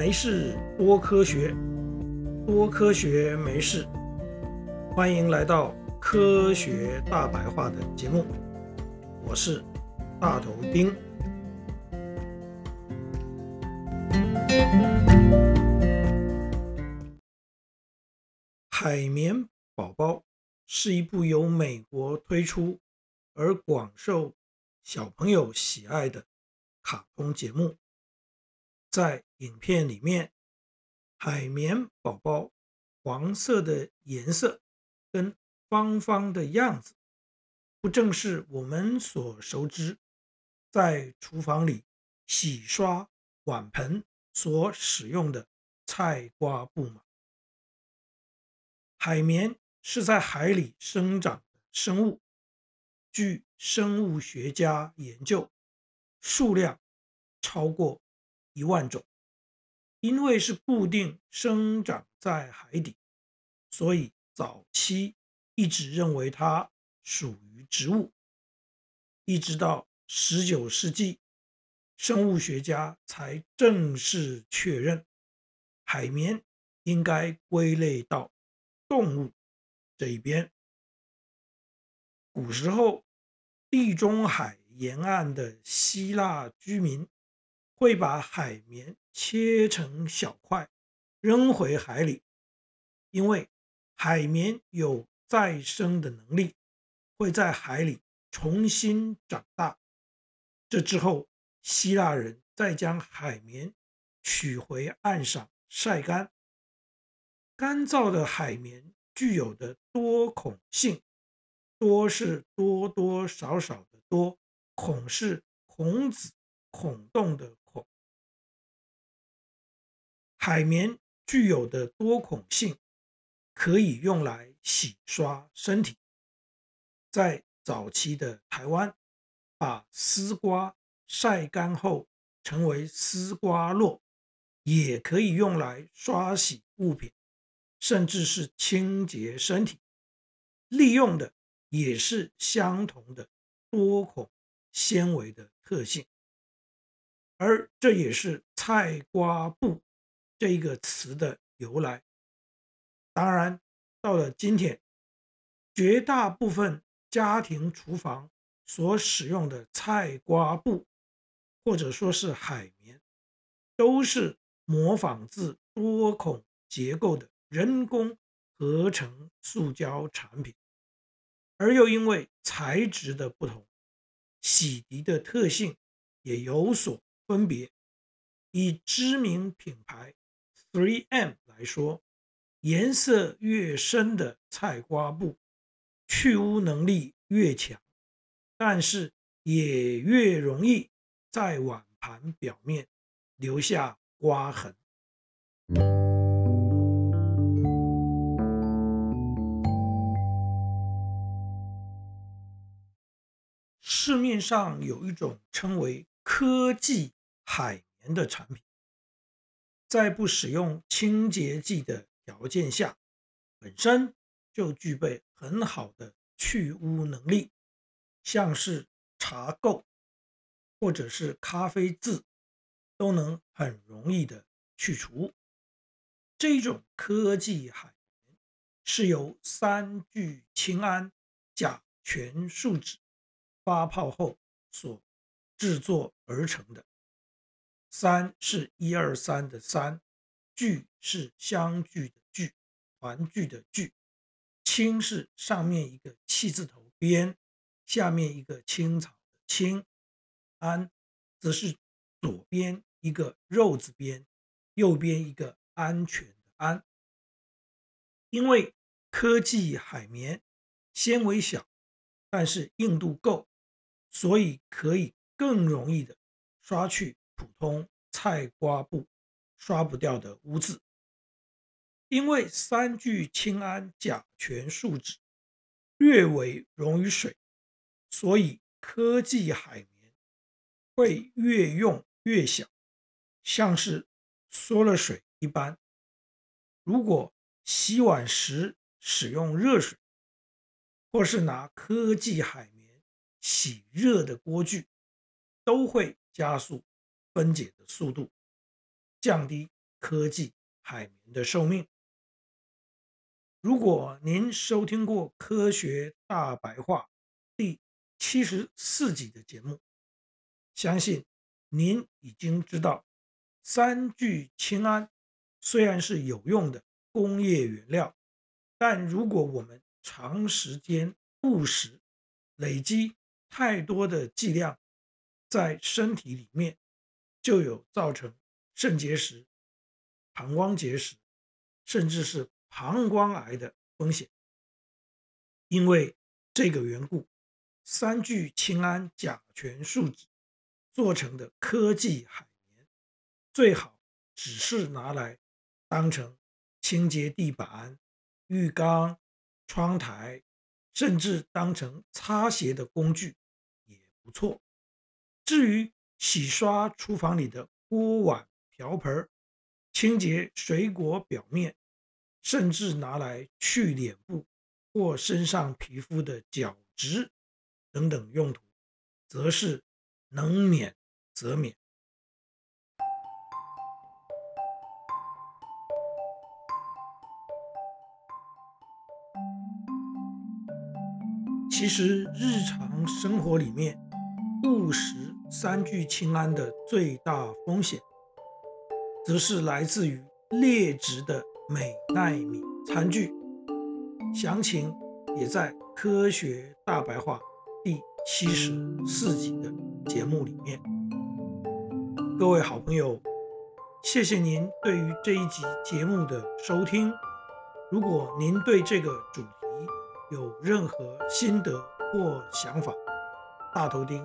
没事多科学，多科学没事。欢迎来到科学大白话的节目，我是大头丁。海绵宝宝是一部由美国推出而广受小朋友喜爱的卡通节目。在影片里面，海绵宝宝黄色的颜色跟方方的样子，不正是我们所熟知在厨房里洗刷碗盆所使用的菜瓜布吗？海绵是在海里生长的生物，据生物学家研究，数量超过一万种，因为是固定生长在海底，所以早期一直认为它属于植物。一直到十九世纪，生物学家才正式确认海绵应该归类到动物这一边。古时候，地中海沿岸的希腊居民。会把海绵切成小块，扔回海里，因为海绵有再生的能力，会在海里重新长大。这之后，希腊人再将海绵取回岸上晒干。干燥的海绵具有的多孔性，多是多多少少的多，孔是孔子孔洞的。海绵具有的多孔性，可以用来洗刷身体。在早期的台湾，把丝瓜晒干后成为丝瓜络，也可以用来刷洗物品，甚至是清洁身体。利用的也是相同的多孔纤维的特性，而这也是菜瓜布。这一个词的由来，当然到了今天，绝大部分家庭厨房所使用的菜瓜布，或者说是海绵，都是模仿自多孔结构的人工合成塑胶产品，而又因为材质的不同，洗涤的特性也有所分别，以知名品牌。3M 来说，颜色越深的菜瓜布，去污能力越强，但是也越容易在碗盘表面留下刮痕。市面上有一种称为科技海绵的产品。在不使用清洁剂的条件下，本身就具备很好的去污能力，像是茶垢或者是咖啡渍，都能很容易的去除。这种科技海绵是由三聚氰胺甲醛树脂发泡后所制作而成的。三是一二三的三，聚是相聚的聚，团聚的聚，氰是上面一个气字头边，下面一个青草的青，安则是左边一个肉字边，右边一个安全的安。因为科技海绵纤维小，但是硬度够，所以可以更容易的刷去。普通菜瓜布刷不掉的污渍，因为三聚氰胺甲醛树脂略微溶于水，所以科技海绵会越用越小，像是缩了水一般。如果洗碗时使用热水，或是拿科技海绵洗热的锅具，都会加速分解的速度，降低科技海绵的寿命。如果您收听过《科学大白话》第七十四集的节目，相信您已经知道，三聚氰胺虽然是有用的工业原料，但如果我们长时间误食，累积太多的剂量在身体里面，就有造成肾结石、膀胱结石，甚至是膀胱癌的风险。因为这个缘故，三聚氰胺甲醛树脂做成的科技海绵，最好只是拿来当成清洁地板、浴缸、窗台，甚至当成擦鞋的工具也不错。至于洗刷厨房里的锅碗瓢盆，清洁水果表面，甚至拿来去脸部或身上皮肤的角质等等用途，则是能免则免。其实日常生活里面误食三聚氰胺的最大风险，则是来自于劣质的美奈米餐具。详情也在《科学大白话》第七十四集的节目里面。各位好朋友，谢谢您对于这一集节目的收听。如果您对这个主题，有任何心得或想法，大头钉